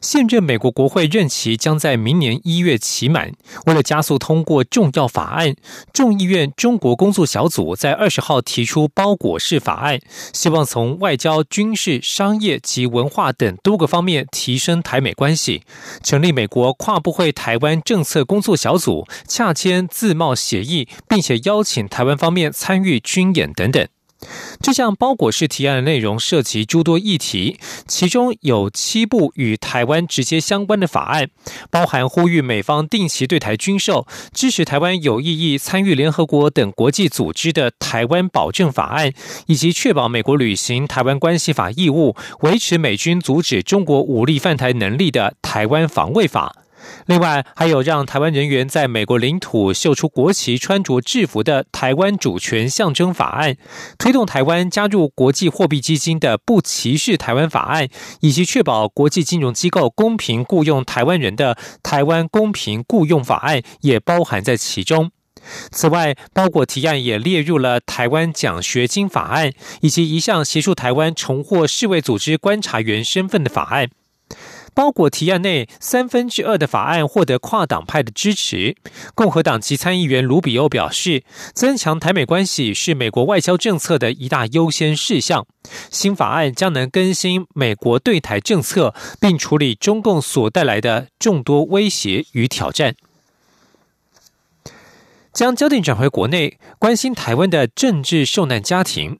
现任美国国会任期将在明年一月期满，为了加速通过重要法案，众议院中国工作小组在二十号提出包裹式法案，希望从外交、军事、商业及文化等多个方面提升台美关系，成立美国跨部会台湾政策工作小组，洽签自贸协议，并且邀请台湾方面参与军演等等。这项包裹式提案的内容涉及诸多议题，其中有七部与台湾直接相关的法案，包含呼吁美方定期对台军售、支持台湾有意义参与联合国等国际组织的台湾保证法案，以及确保美国履行台湾关系法义务、维持美军阻止中国武力犯台能力的台湾防卫法。另外，还有让台湾人员在美国领土秀出国旗、穿着制服的台湾主权象征法案，推动台湾加入国际货币基金的不歧视台湾法案，以及确保国际金融机构公平雇佣台湾人的台湾公平雇佣法案也包含在其中。此外，包裹提案也列入了台湾奖学金法案，以及一项协助台湾重获世卫组织观察员身份的法案。包裹提案内三分之二的法案获得跨党派的支持。共和党籍参议员卢比欧表示，增强台美关系是美国外交政策的一大优先事项。新法案将能更新美国对台政策，并处理中共所带来的众多威胁与挑战。将焦点转回国内，关心台湾的政治受难家庭。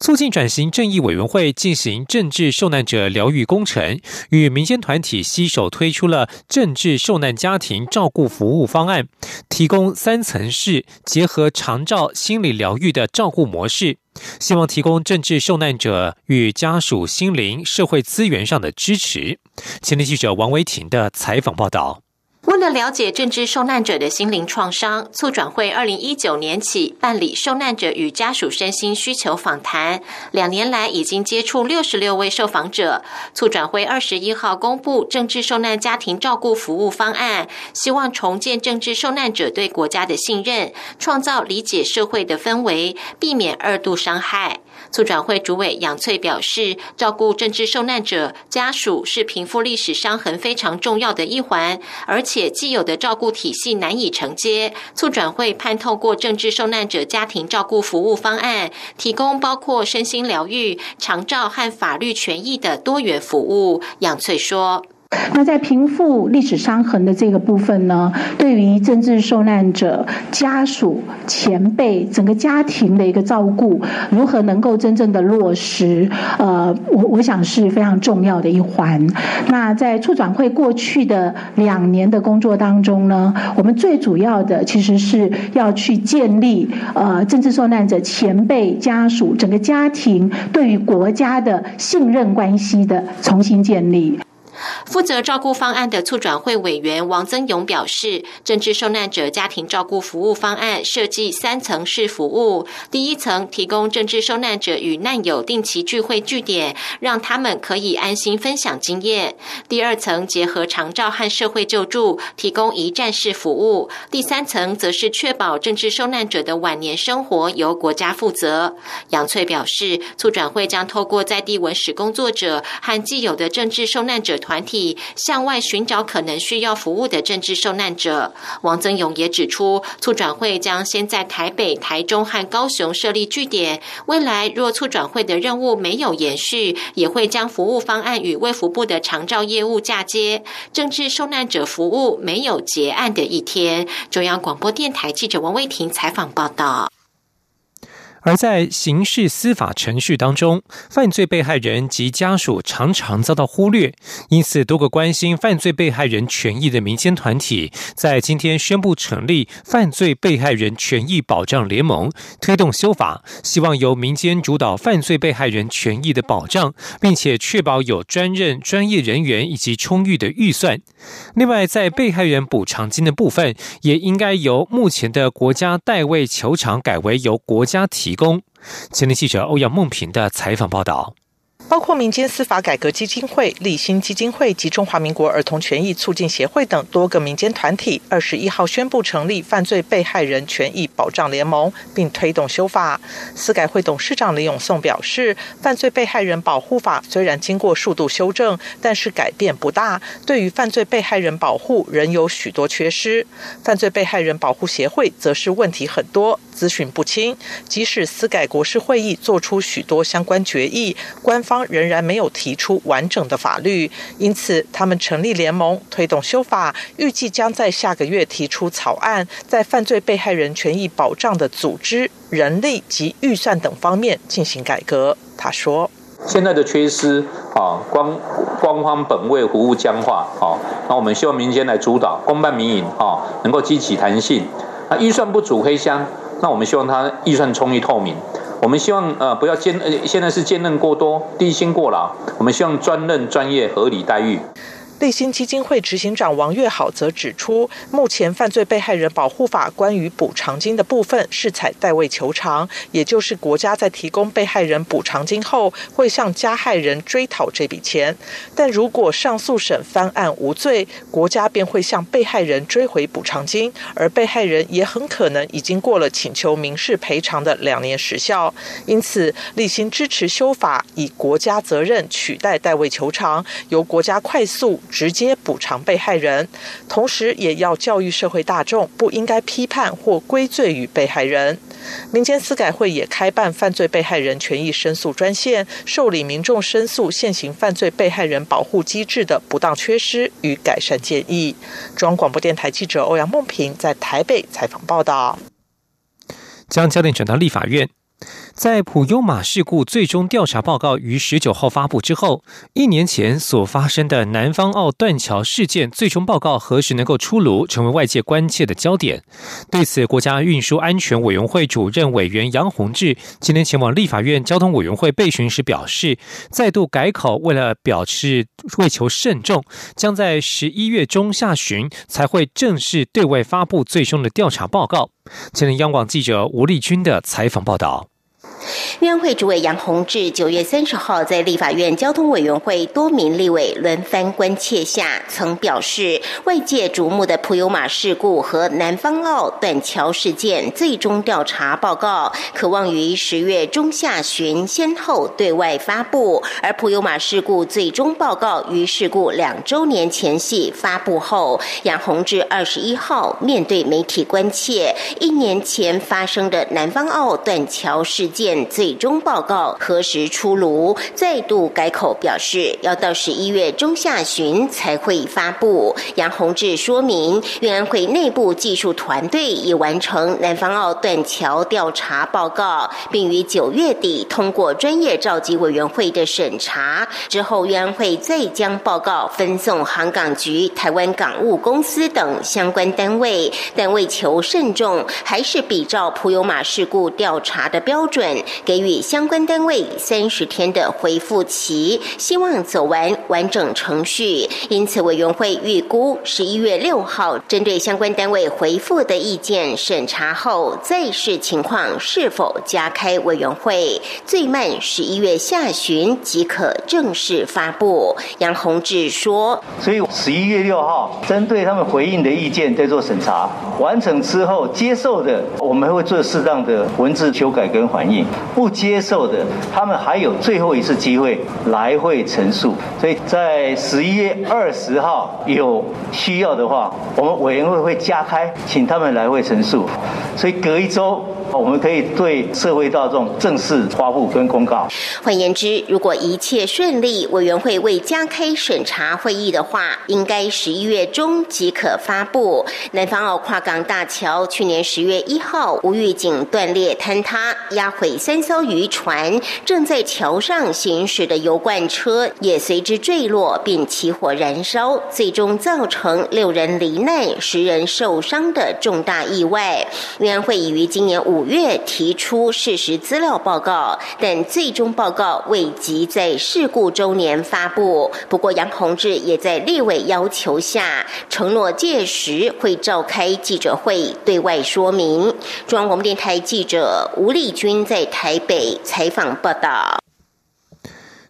促进转型正义委员会进行政治受难者疗愈工程，与民间团体携手推出了政治受难家庭照顾服务方案，提供三层式结合长照心理疗愈的照顾模式，希望提供政治受难者与家属心灵社会资源上的支持。前天记者王维婷的采访报道。为了了解政治受难者的心灵创伤，促转会二零一九年起办理受难者与家属身心需求访谈，两年来已经接触六十六位受访者。促转会二十一号公布政治受难家庭照顾服务方案，希望重建政治受难者对国家的信任，创造理解社会的氛围，避免二度伤害。促转会主委杨翠表示，照顾政治受难者家属是平复历史伤痕非常重要的一环，而且且既有的照顾体系难以承接。促转会盼透过政治受难者家庭照顾服务方案，提供包括身心疗愈、长照和法律权益的多元服务。杨翠说。那在平复历史伤痕的这个部分呢，对于政治受难者家属、前辈、整个家庭的一个照顾，如何能够真正的落实？呃，我我想是非常重要的一环。那在促转会过去的两年的工作当中呢，我们最主要的其实是要去建立呃政治受难者前辈家属整个家庭对于国家的信任关系的重新建立。负责照顾方案的促转会委员王增勇表示，政治受难者家庭照顾服务方案设计三层式服务。第一层提供政治受难者与难友定期聚会据点，让他们可以安心分享经验。第二层结合长照和社会救助，提供一站式服务。第三层则是确保政治受难者的晚年生活由国家负责。杨翠表示，促转会将透过在地文史工作者和既有的政治受难者团。体向外寻找可能需要服务的政治受难者。王增勇也指出，促转会将先在台北、台中和高雄设立据点。未来若促转会的任务没有延续，也会将服务方案与卫福部的长照业务嫁接。政治受难者服务没有结案的一天。中央广播电台记者王威婷采访报道。而在刑事司法程序当中，犯罪被害人及家属常常遭到忽略，因此多个关心犯罪被害人权益的民间团体在今天宣布成立犯罪被害人权益保障联盟，推动修法，希望由民间主导犯罪被害人权益的保障，并且确保有专任专业人员以及充裕的预算。另外，在被害人补偿金的部分，也应该由目前的国家代位球场改为由国家提提供。前天记者欧阳梦平的采访报道。包括民间司法改革基金会、立新基金会及中华民国儿童权益促进协会等多个民间团体，二十一号宣布成立犯罪被害人权益保障联盟，并推动修法。司改会董事长李永颂表示，犯罪被害人保护法虽然经过数度修正，但是改变不大，对于犯罪被害人保护仍有许多缺失。犯罪被害人保护协会则是问题很多，资讯不清，即使司改国事会议做出许多相关决议，官方。仍然没有提出完整的法律，因此他们成立联盟推动修法，预计将在下个月提出草案，在犯罪被害人权益保障的组织、人力及预算等方面进行改革。他说：“现在的缺失啊，官官方本位服务僵化啊，那我们希望民间来主导，公办民营啊，能够激起弹性。那预算不足黑箱，那我们希望他预算充裕透明。”我们希望呃不要兼呃现在是兼任过多低薪过劳，我们希望专任专业合理待遇。立新基金会执行长王月好则指出，目前犯罪被害人保护法关于补偿金的部分是采代位求偿，也就是国家在提供被害人补偿金后，会向加害人追讨这笔钱。但如果上诉审翻案无罪，国家便会向被害人追回补偿金，而被害人也很可能已经过了请求民事赔偿的两年时效。因此，立新支持修法，以国家责任取代代位求偿，由国家快速。直接补偿被害人，同时也要教育社会大众，不应该批判或归罪于被害人。民间司改会也开办犯罪被害人权益申诉专线，受理民众申诉现行犯罪被害人保护机制的不当缺失与改善建议。中央广播电台记者欧阳梦平在台北采访报道。将焦点转到立法院。在普悠马事故最终调查报告于十九号发布之后，一年前所发生的南方澳断桥事件最终报告何时能够出炉，成为外界关切的焦点。对此，国家运输安全委员会主任委员杨宏志今天前往立法院交通委员会备询时表示，再度改口，为了表示为求慎重，将在十一月中下旬才会正式对外发布最终的调查报告。前天，央广记者吴丽君的采访报道。院会主委杨宏志九月三十号在立法院交通委员会多名立委轮番关切下，曾表示，外界瞩目的普悠马事故和南方澳断桥事件最终调查报告，可望于十月中下旬先后对外发布。而普悠马事故最终报告于事故两周年前夕发布后，杨宏志二十一号面对媒体关切，一年前发生的南方澳断桥事件。最终报告何时出炉？再度改口表示，要到十一月中下旬才会发布。杨宏志说明，运安会内部技术团队已完成南方澳断桥调查报告，并于九月底通过专业召集委员会的审查。之后，运安会再将报告分送航港局、台湾港务公司等相关单位。但为求慎重，还是比照普悠马事故调查的标准。给予相关单位三十天的回复期，希望走完完整程序。因此，委员会预估十一月六号针对相关单位回复的意见审查后，再视情况是否加开委员会，最慢十一月下旬即可正式发布。杨宏志说：“所以十一月六号针对他们回应的意见再做审查，完成之后接受的，我们会做适当的文字修改跟反应。”不接受的，他们还有最后一次机会来会陈述。所以在十一月二十号有需要的话，我们委员会会加开，请他们来会陈述。所以隔一周我们可以对社会大众正式发布跟公告。换言之，如果一切顺利，委员会未加开审查会议的话，应该十一月中即可发布。南方澳跨港大桥去年十月一号无预警断裂坍塌，压毁三艘渔船，正在桥上行驶的油罐车也随之坠落并起火燃烧，最终造成六人罹难、十人受伤的重大意外。委员会已于今年五五月提出事实资料报告，但最终报告未及在事故周年发布。不过杨宏志也在立委要求下承诺，届时会召开记者会对外说明。中央广播电台记者吴丽君在台北采访报道。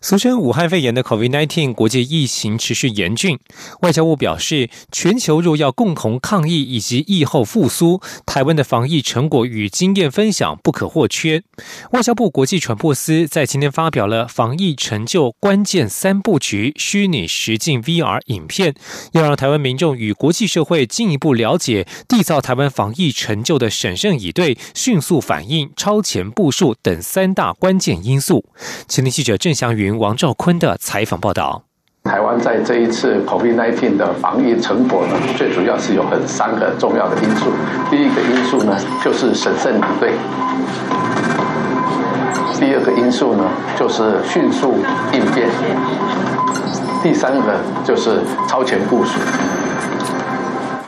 俗称武汉肺炎的 COVID-19 国际疫情持续严峻，外交部表示，全球若要共同抗疫以及疫后复苏，台湾的防疫成果与经验分享不可或缺。外交部国际传播司在今天发表了防疫成就关键三部曲虚拟实境 VR 影片，要让台湾民众与国际社会进一步了解缔造台湾防疫成就的审慎以对、迅速反应、超前部署等三大关键因素。前天记者郑祥云。王兆坤的采访报道：台湾在这一次 COVID-19 的防疫成果呢，最主要是有很三个重要的因素。第一个因素呢，就是审慎应对；第二个因素呢，就是迅速应变；第三个就是超前部署。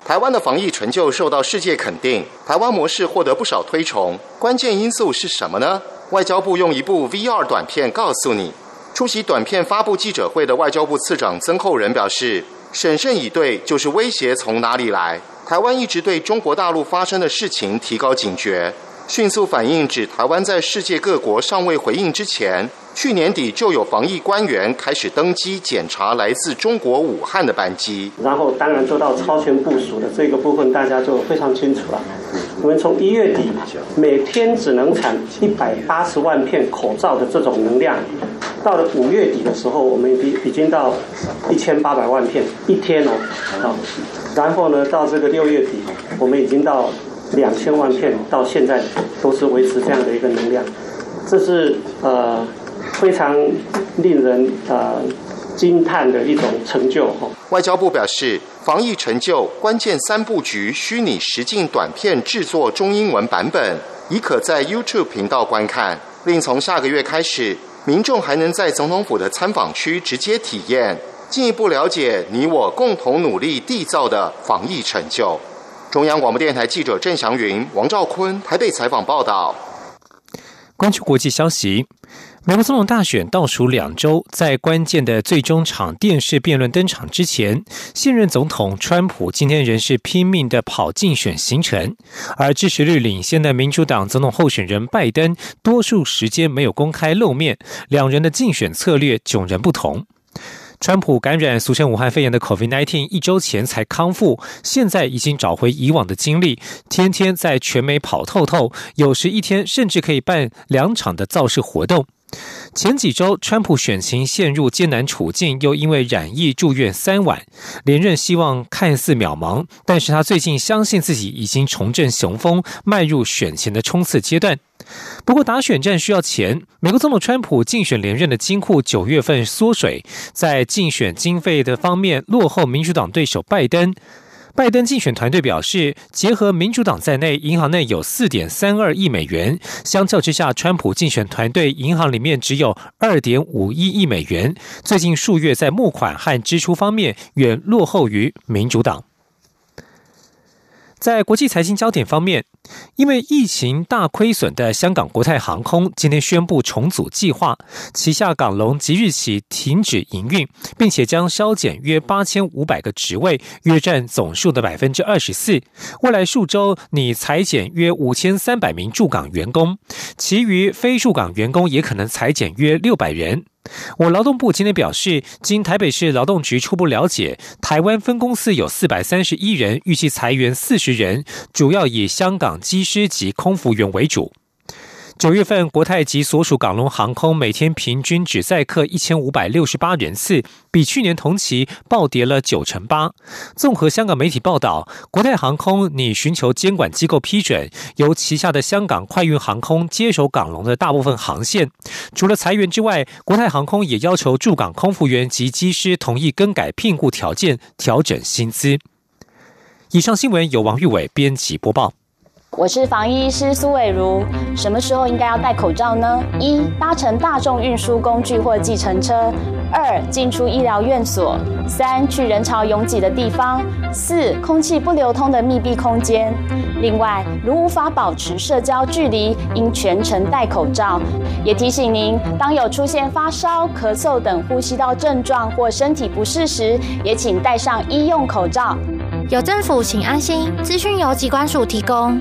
台湾的防疫成就受到世界肯定，台湾模式获得不少推崇。关键因素是什么呢？外交部用一部 VR 短片告诉你。出席短片发布记者会的外交部次长曾厚仁表示：“审慎以对，就是威胁从哪里来。台湾一直对中国大陆发生的事情提高警觉，迅速反应，指台湾在世界各国尚未回应之前，去年底就有防疫官员开始登机检查来自中国武汉的班机。然后，当然做到超前部署的这个部分，大家就非常清楚了。我们从一月底每天只能产一百八十万片口罩的这种能量。”到了五月底的时候，我们已已经到一千八百万片一天哦，啊，然后呢，到这个六月底，我们已经到两千万片，到现在都是维持这样的一个能量，这是呃非常令人呃惊叹的一种成就哈。外交部表示，防疫成就关键三部局虚拟实境短片制作中英文版本，已可在 YouTube 频道观看，另从下个月开始。民众还能在总统府的参访区直接体验，进一步了解你我共同努力缔造的防疫成就。中央广播电台记者郑祥云、王兆坤台北采访报道。关注国际消息。美国总统大选倒数两周，在关键的最终场电视辩论登场之前，现任总统川普今天仍是拼命的跑竞选行程，而支持率领先的民主党总统候选人拜登，多数时间没有公开露面，两人的竞选策略迥然不同。川普感染俗称武汉肺炎的 COVID-19，一周前才康复，现在已经找回以往的精力，天天在全美跑透透，有时一天甚至可以办两场的造势活动。前几周，川普选情陷入艰难处境，又因为染疫住院三晚，连任希望看似渺茫。但是他最近相信自己已经重振雄风，迈入选前的冲刺阶段。不过打选战需要钱，美国总统川普竞选连任的金库九月份缩水，在竞选经费的方面落后民主党对手拜登。拜登竞选团队表示，结合民主党在内，银行内有四点三二亿美元。相较之下，川普竞选团队银行里面只有二点五一亿美元。最近数月在募款和支出方面远落后于民主党。在国际财经焦点方面，因为疫情大亏损的香港国泰航空今天宣布重组计划，旗下港龙即日起停止营运，并且将削减约八千五百个职位，约占总数的百分之二十四。未来数周拟裁减约五千三百名驻港员工，其余非驻港员工也可能裁减约六百人。我劳动部今天表示，经台北市劳动局初步了解，台湾分公司有四百三十一人，预计裁员四十人，主要以香港机师及空服员为主。九月份，国泰及所属港龙航空每天平均只载客一千五百六十八人次，比去年同期暴跌了九成八。综合香港媒体报道，国泰航空拟寻求监管机构批准，由旗下的香港快运航空接手港龙的大部分航线。除了裁员之外，国泰航空也要求驻港空服员及机师同意更改聘雇条件，调整薪资。以上新闻由王玉伟编辑播报。我是防疫医师苏伟如。什么时候应该要戴口罩呢？一、搭乘大众运输工具或计程车；二、进出医疗院所；三、去人潮拥挤的地方；四、空气不流通的密闭空间。另外，如无法保持社交距离，应全程戴口罩。也提醒您，当有出现发烧、咳嗽等呼吸道症状或身体不适时，也请戴上医用口罩。有政府，请安心。资讯由机关署提供。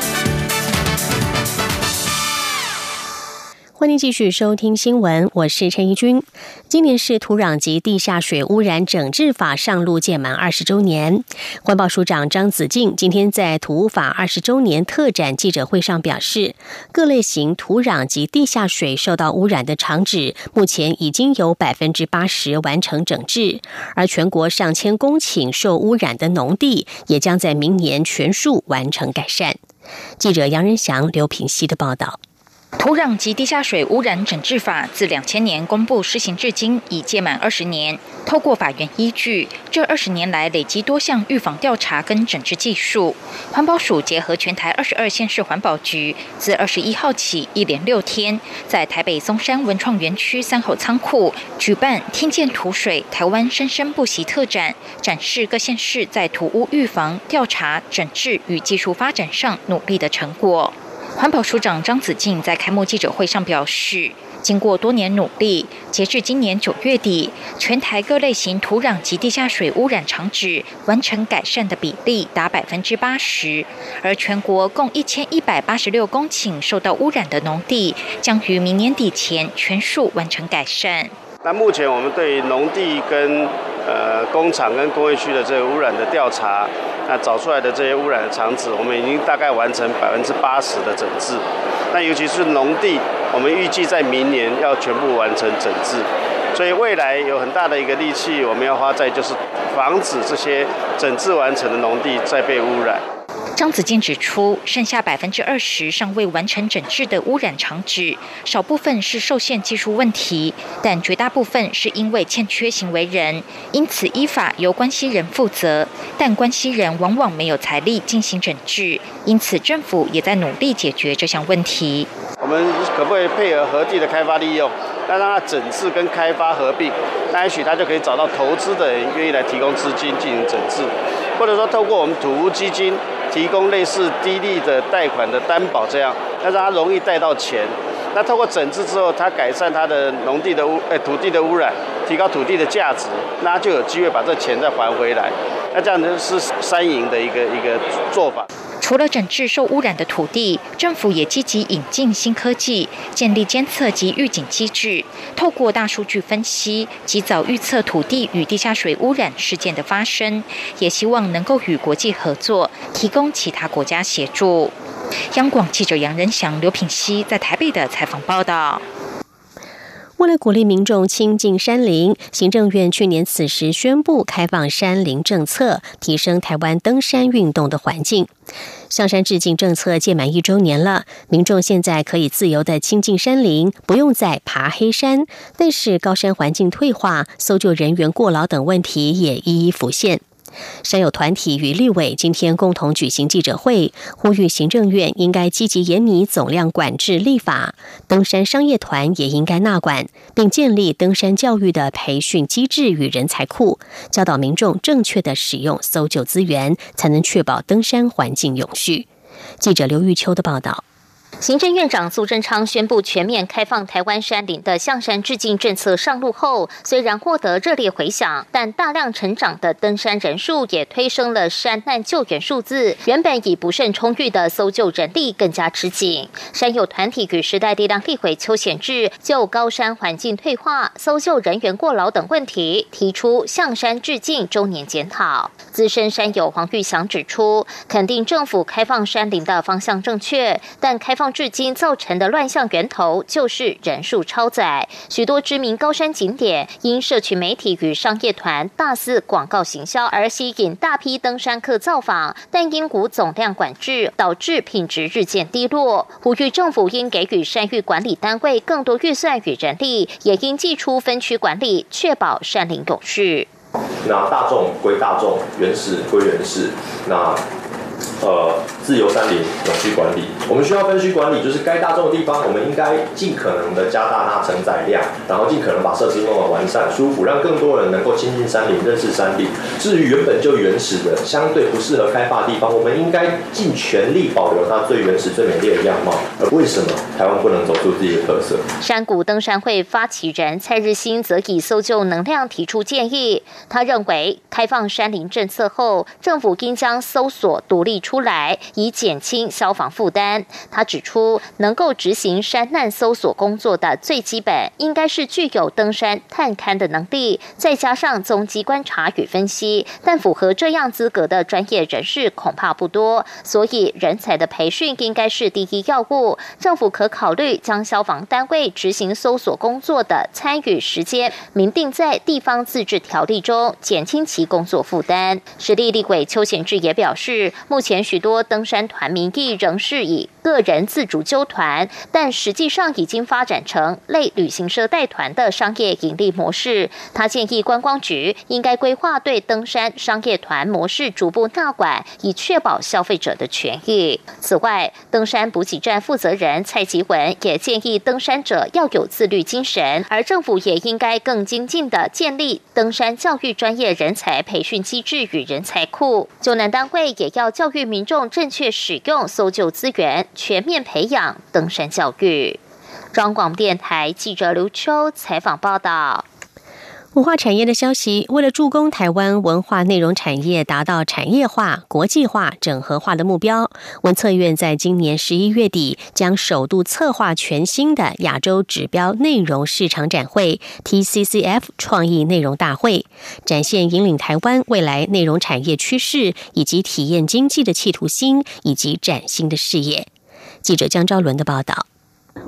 欢迎继续收听新闻，我是陈怡君。今年是土壤及地下水污染整治法上路届满二十周年。环保署长张子静今天在土污法二十周年特展记者会上表示，各类型土壤及地下水受到污染的厂址，目前已经有百分之八十完成整治，而全国上千公顷受污染的农地，也将在明年全数完成改善。记者杨仁祥、刘品希的报道。土壤及地下水污染整治法自两千年公布施行至今，已届满二十年。透过法源依据，这二十年来累积多项预防调查跟整治技术。环保署结合全台二十二县市环保局，自二十一号起一连六天，在台北松山文创园区三号仓库举办“听见土水，台湾生生不息”特展，展示各县市在土污预防、调查、整治与技术发展上努力的成果。环保署长张子静在开幕记者会上表示，经过多年努力，截至今年九月底，全台各类型土壤及地下水污染厂址完成改善的比例达百分之八十，而全国共一千一百八十六公顷受到污染的农地，将于明年底前全数完成改善。那目前我们对农地跟呃工厂跟工业区的这个污染的调查，那找出来的这些污染的厂址，我们已经大概完成百分之八十的整治。那尤其是农地，我们预计在明年要全部完成整治。所以未来有很大的一个力气，我们要花在就是防止这些整治完成的农地再被污染。张子健指出，剩下百分之二十尚未完成整治的污染厂址，少部分是受限技术问题，但绝大部分是因为欠缺行为人，因此依法由关系人负责。但关系人往往没有财力进行整治，因此政府也在努力解决这项问题。我们可不可以配合合地的开发利用，那让它整治跟开发合并？那也许他就可以找到投资的人愿意来提供资金进行整治，或者说透过我们土屋基金。提供类似低利的贷款的担保，这样，那让他容易贷到钱。那通过整治之后，他改善他的农地的污，哎，土地的污染，提高土地的价值，那就有机会把这钱再还回来。那这样子是三赢的一个一个做法。除了整治受污染的土地，政府也积极引进新科技，建立监测及预警机制，透过大数据分析，及早预测土地与地下水污染事件的发生，也希望能够与国际合作，提供其他国家协助。央广记者杨仁祥、刘品熙在台北的采访报道。为了鼓励民众亲近山林，行政院去年此时宣布开放山林政策，提升台湾登山运动的环境。向山致敬政策届满一周年了，民众现在可以自由的亲近山林，不用再爬黑山。但是高山环境退化、搜救人员过劳等问题也一一浮现。山友团体与立委今天共同举行记者会，呼吁行政院应该积极严拟总量管制立法，登山商业团也应该纳管，并建立登山教育的培训机制与人才库，教导民众正确的使用搜救资源，才能确保登山环境永续。记者刘玉秋的报道。行政院长苏贞昌宣布全面开放台湾山林的象山致敬政策上路后，虽然获得热烈回响，但大量成长的登山人数也推升了山难救援数字。原本已不甚充裕的搜救人力更加吃紧。山友团体与时代力量立委邱显志就高山环境退化、搜救人员过劳等问题，提出象山致敬周年检讨。资深山友黄玉祥指出，肯定政府开放山林的方向正确，但开放。至今造成的乱象源头就是人数超载，许多知名高山景点因社群媒体与商业团大肆广告行销而吸引大批登山客造访，但因股总量管制导致品质日渐低落。呼吁政府应给予山域管理单位更多预算与人力，也应寄出分区管理，确保山林永续。那大众归大众，原始归原始，那。呃，自由山林永续管理，我们需要分区管理，就是该大众的地方，我们应该尽可能的加大它承载量，然后尽可能把设施弄得完善、舒服，让更多人能够亲近山林、认识山地。至于原本就原始的、相对不适合开发的地方，我们应该尽全力保留它最原始、最美丽的样貌。而为什么台湾不能走出自己的特色？山谷登山会发起人蔡日新则以搜救能量提出建议，他认为开放山林政策后，政府应将搜索独立出。出来以减轻消防负担。他指出，能够执行山难搜索工作的最基本，应该是具有登山探勘的能力，再加上踪迹观察与分析。但符合这样资格的专业人士恐怕不多，所以人才的培训应该是第一要务。政府可考虑将消防单位执行搜索工作的参与时间明定在地方自治条例中，减轻其工作负担。实力立委邱显志也表示，目前。许多登山团名义仍是以个人自主纠团，但实际上已经发展成类旅行社带团的商业盈利模式。他建议观光局应该规划对登山商业团模式逐步纳管，以确保消费者的权益。此外，登山补给站负责人蔡吉文也建议登山者要有自律精神，而政府也应该更精进的建立登山教育专业人才培训机制与人才库。救难单位也要教育。民众正确使用搜救资源，全面培养登山教育。中广电台记者刘秋采访报道。文化产业的消息，为了助攻台湾文化内容产业达到产业化、国际化、整合化的目标，文策院在今年十一月底将首度策划全新的亚洲指标内容市场展会 ——TCCF 创意内容大会，展现引领台湾未来内容产业趋势以及体验经济的企图心以及崭新的视野。记者江昭伦的报道。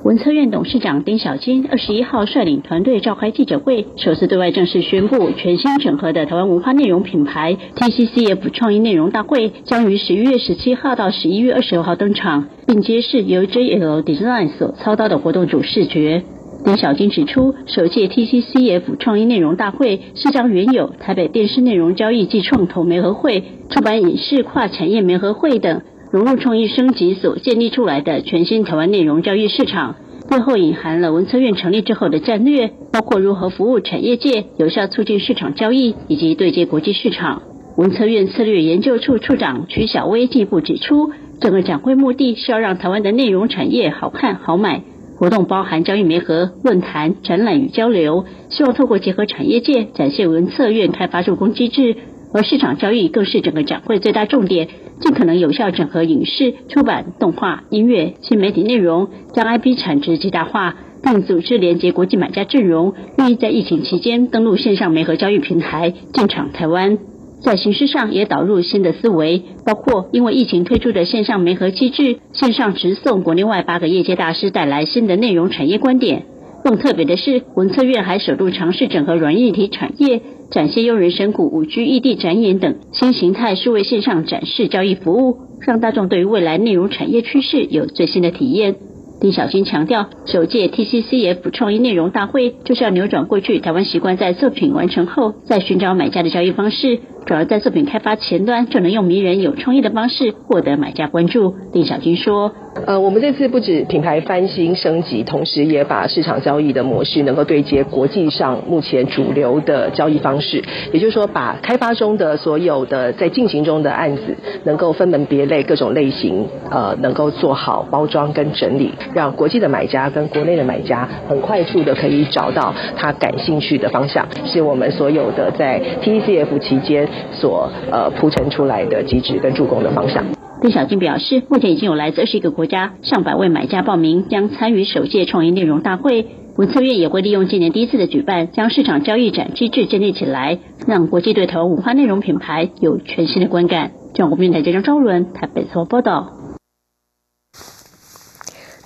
文策院董事长丁小金二十一号率领团队召开记者会，首次对外正式宣布，全新整合的台湾文化内容品牌 TCCF 创意内容大会将于十一月十七号到十一月二十二号登场，并揭示由 JL Design 所操刀的活动主视觉。丁小金指出，首届 TCCF 创意内容大会是将原有台北电视内容交易暨创投媒合会、出版影视跨产业媒合会等。融入创意升级所建立出来的全新台湾内容交易市场，背后隐含了文策院成立之后的战略，包括如何服务产业界、有效促进市场交易以及对接国际市场。文策院策略研究处处长曲小薇进一步指出，整个展会目的是要让台湾的内容产业好看好买。活动包含交易媒合、论坛、展览与交流，希望透过结合产业界，展现文策院开发助攻机制。而市场交易更是整个展会最大重点，尽可能有效整合影视、出版、动画、音乐、新媒体内容，将 IP 产值极大化，并组织连接国际买家阵容，愿意在疫情期间登录线上媒合交易平台进场台湾。在形式上也导入新的思维，包括因为疫情推出的线上媒合机制，线上直送国内外八个业界大师带来新的内容产业观点。更特别的是，文策院还首度尝试整合软硬体产业。展现用人神谷五 G 异地展演等新形态数位线上展示交易服务，让大众对于未来内容产业趋势有最新的体验。丁小金强调，首届 TCCF 创意内容大会就是要扭转过去台湾习惯在作品完成后再寻找买家的交易方式，主要在作品开发前端就能用迷人有创意的方式获得买家关注。林小军说。呃，我们这次不止品牌翻新升级，同时也把市场交易的模式能够对接国际上目前主流的交易方式，也就是说，把开发中的所有的在进行中的案子，能够分门别类各种类型，呃，能够做好包装跟整理，让国际的买家跟国内的买家很快速的可以找到他感兴趣的方向，是我们所有的在 TCF 期间所呃铺陈出来的机制跟助攻的方向。邓小静表示，目前已经有来自二十一个国家上百位买家报名，将参与首届创意内容大会。文策院也会利用今年第一次的举办，将市场交易展机制建立起来，让国际对头文化内容品牌有全新的观感。中国电台记者张伦台北做报道。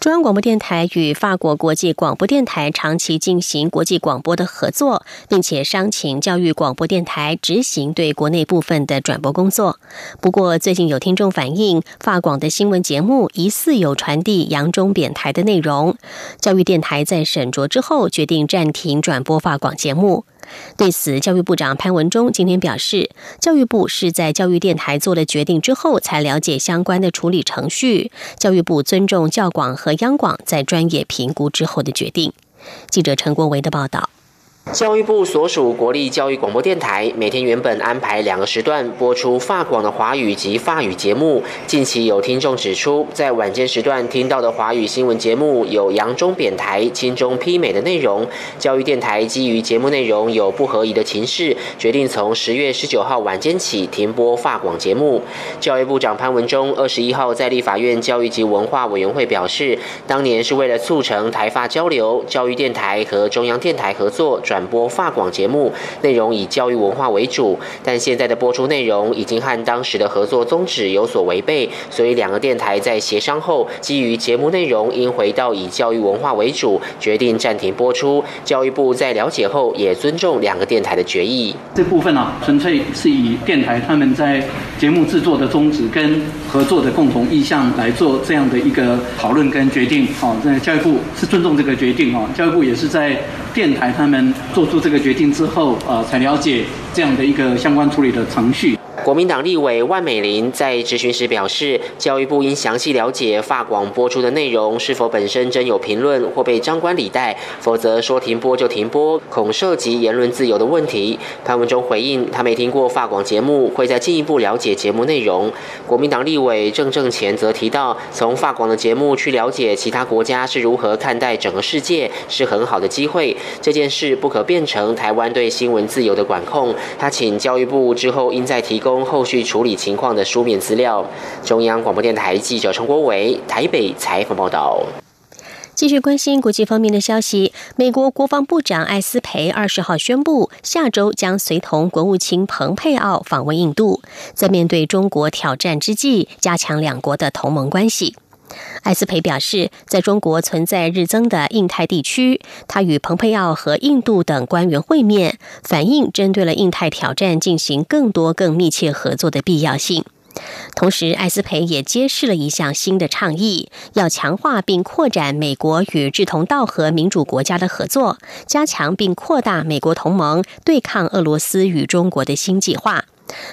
中央广播电台与法国国际广播电台长期进行国际广播的合作，并且商请教育广播电台执行对国内部分的转播工作。不过，最近有听众反映，法广的新闻节目疑似有传递扬中贬台的内容。教育电台在审酌之后，决定暂停转播法广节目。对此，教育部长潘文忠今天表示，教育部是在教育电台做了决定之后才了解相关的处理程序。教育部尊重教广和央广在专业评估之后的决定。记者陈国维的报道。教育部所属国立教育广播电台每天原本安排两个时段播出法广的华语及法语节目。近期有听众指出，在晚间时段听到的华语新闻节目有扬中贬台、亲中批美的内容。教育电台基于节目内容有不合宜的情势，决定从十月十九号晚间起停播法广节目。教育部长潘文忠二十一号在立法院教育及文化委员会表示，当年是为了促成台法交流，教育电台和中央电台合作转。转播发广节目内容以教育文化为主，但现在的播出内容已经和当时的合作宗旨有所违背，所以两个电台在协商后，基于节目内容应回到以教育文化为主，决定暂停播出。教育部在了解后也尊重两个电台的决议。这部分呢，纯粹是以电台他们在节目制作的宗旨跟合作的共同意向来做这样的一个讨论跟决定。好，在教育部是尊重这个决定哦，教育部也是在电台他们。做出这个决定之后，呃，才了解这样的一个相关处理的程序。国民党立委万美玲在质询时表示，教育部应详细了解发广播出的内容是否本身真有评论或被张冠李戴，否则说停播就停播，恐涉及言论自由的问题。潘文忠回应，他没听过发广节目，会再进一步了解节目内容。国民党立委郑正前则提到，从发广的节目去了解其他国家是如何看待整个世界，是很好的机会。这件事不可变成台湾对新闻自由的管控。他请教育部之后应再提供。后续处理情况的书面资料。中央广播电台记者陈国伟台北采访报道。继续关心国际方面的消息，美国国防部长艾斯培二十号宣布，下周将随同国务卿蓬佩奥访问印度，在面对中国挑战之际，加强两国的同盟关系。艾斯培表示，在中国存在日增的印太地区，他与蓬佩奥和印度等官员会面，反映针对了印太挑战进行更多、更密切合作的必要性。同时，艾斯培也揭示了一项新的倡议，要强化并扩展美国与志同道合民主国家的合作，加强并扩大美国同盟对抗俄罗斯与中国的新计划。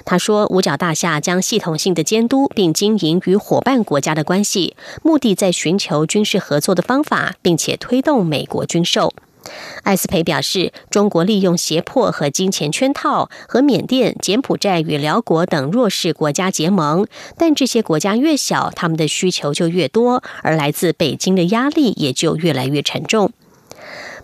他说：“五角大厦将系统性的监督并经营与伙伴国家的关系，目的在寻求军事合作的方法，并且推动美国军售。”艾斯培表示：“中国利用胁迫和金钱圈套和缅甸、柬埔寨与辽国等弱势国家结盟，但这些国家越小，他们的需求就越多，而来自北京的压力也就越来越沉重。”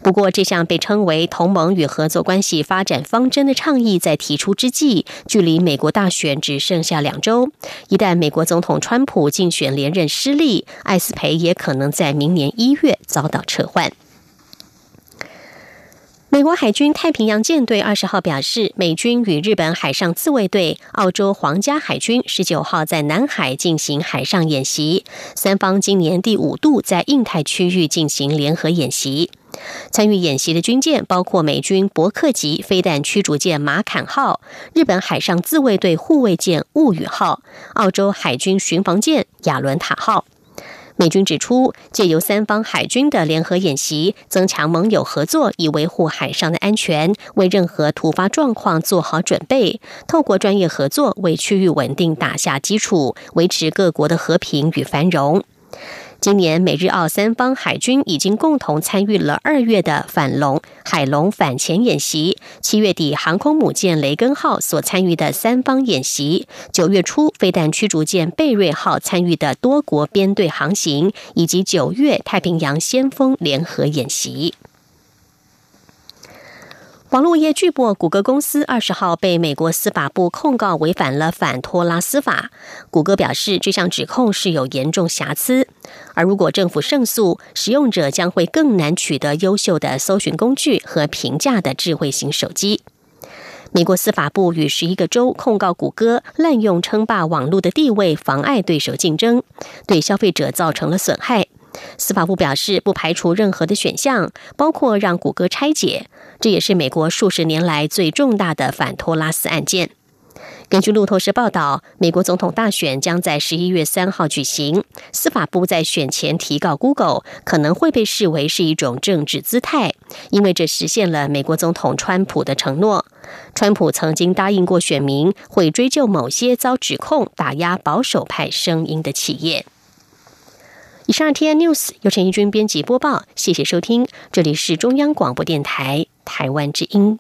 不过，这项被称为“同盟与合作关系发展方针”的倡议在提出之际，距离美国大选只剩下两周。一旦美国总统川普竞选连任失利，艾斯培也可能在明年一月遭到撤换。美国海军太平洋舰队二十号表示，美军与日本海上自卫队、澳洲皇家海军十九号在南海进行海上演习，三方今年第五度在印太区域进行联合演习。参与演习的军舰包括美军伯克级飞弹驱逐舰马坎号、日本海上自卫队护卫舰雾宇号、澳洲海军巡防舰亚伦塔号。美军指出，借由三方海军的联合演习，增强盟友合作，以维护海上的安全，为任何突发状况做好准备。透过专业合作，为区域稳定打下基础，维持各国的和平与繁荣。今年美日澳三方海军已经共同参与了二月的反龙海龙反潜演习，七月底航空母舰雷根号所参与的三方演习，九月初飞弹驱逐舰贝瑞号参与的多国编队航行，以及九月太平洋先锋联合演习。网络业巨擘谷歌公司二十号被美国司法部控告违反了反托拉斯法。谷歌表示，这项指控是有严重瑕疵，而如果政府胜诉，使用者将会更难取得优秀的搜寻工具和平价的智慧型手机。美国司法部与十一个州控告谷歌滥用称霸网络的地位，妨碍对手竞争，对消费者造成了损害。司法部表示，不排除任何的选项，包括让谷歌拆解。这也是美国数十年来最重大的反托拉斯案件。根据路透社报道，美国总统大选将在十一月三号举行。司法部在选前提告 Google，可能会被视为是一种政治姿态，因为这实现了美国总统川普的承诺。川普曾经答应过选民，会追究某些遭指控打压保守派声音的企业。以上天 news 由陈义军编辑播报，谢谢收听，这里是中央广播电台台湾之音。